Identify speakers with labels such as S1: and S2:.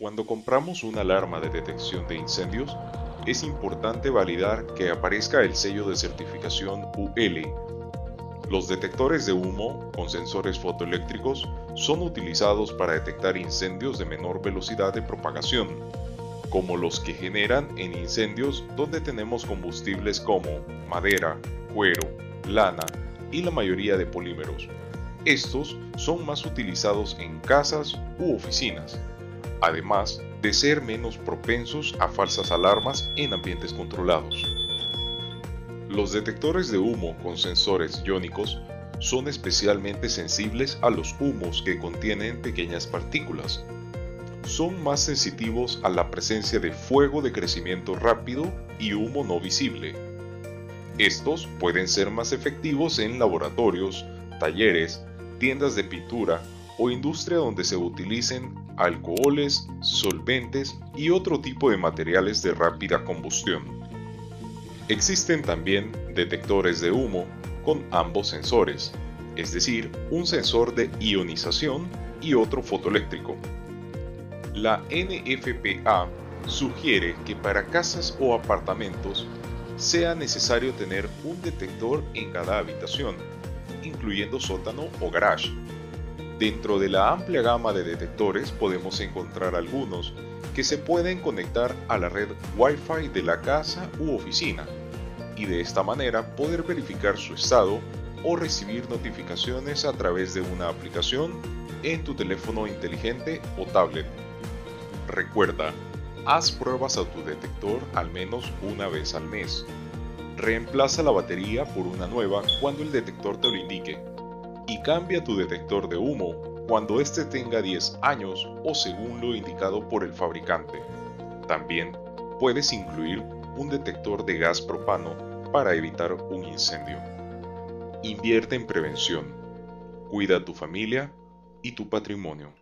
S1: Cuando compramos una alarma de detección de incendios, es importante validar que aparezca el sello de certificación UL. Los detectores de humo con sensores fotoeléctricos son utilizados para detectar incendios de menor velocidad de propagación, como los que generan en incendios donde tenemos combustibles como madera, cuero, lana y la mayoría de polímeros. Estos son más utilizados en casas u oficinas además de ser menos propensos a falsas alarmas en ambientes controlados. Los detectores de humo con sensores iónicos son especialmente sensibles a los humos que contienen pequeñas partículas. Son más sensitivos a la presencia de fuego de crecimiento rápido y humo no visible. Estos pueden ser más efectivos en laboratorios, talleres, tiendas de pintura o industria donde se utilicen alcoholes, solventes y otro tipo de materiales de rápida combustión. Existen también detectores de humo con ambos sensores, es decir, un sensor de ionización y otro fotoeléctrico. La NFPA sugiere que para casas o apartamentos sea necesario tener un detector en cada habitación, incluyendo sótano o garage, Dentro de la amplia gama de detectores podemos encontrar algunos que se pueden conectar a la red Wi-Fi de la casa u oficina y de esta manera poder verificar su estado o recibir notificaciones a través de una aplicación en tu teléfono inteligente o tablet. Recuerda, haz pruebas a tu detector al menos una vez al mes. Reemplaza la batería por una nueva cuando el detector te lo indique y cambia tu detector de humo cuando éste tenga 10 años o según lo indicado por el fabricante. También puedes incluir un detector de gas propano para evitar un incendio. Invierte en prevención. Cuida a tu familia y tu patrimonio.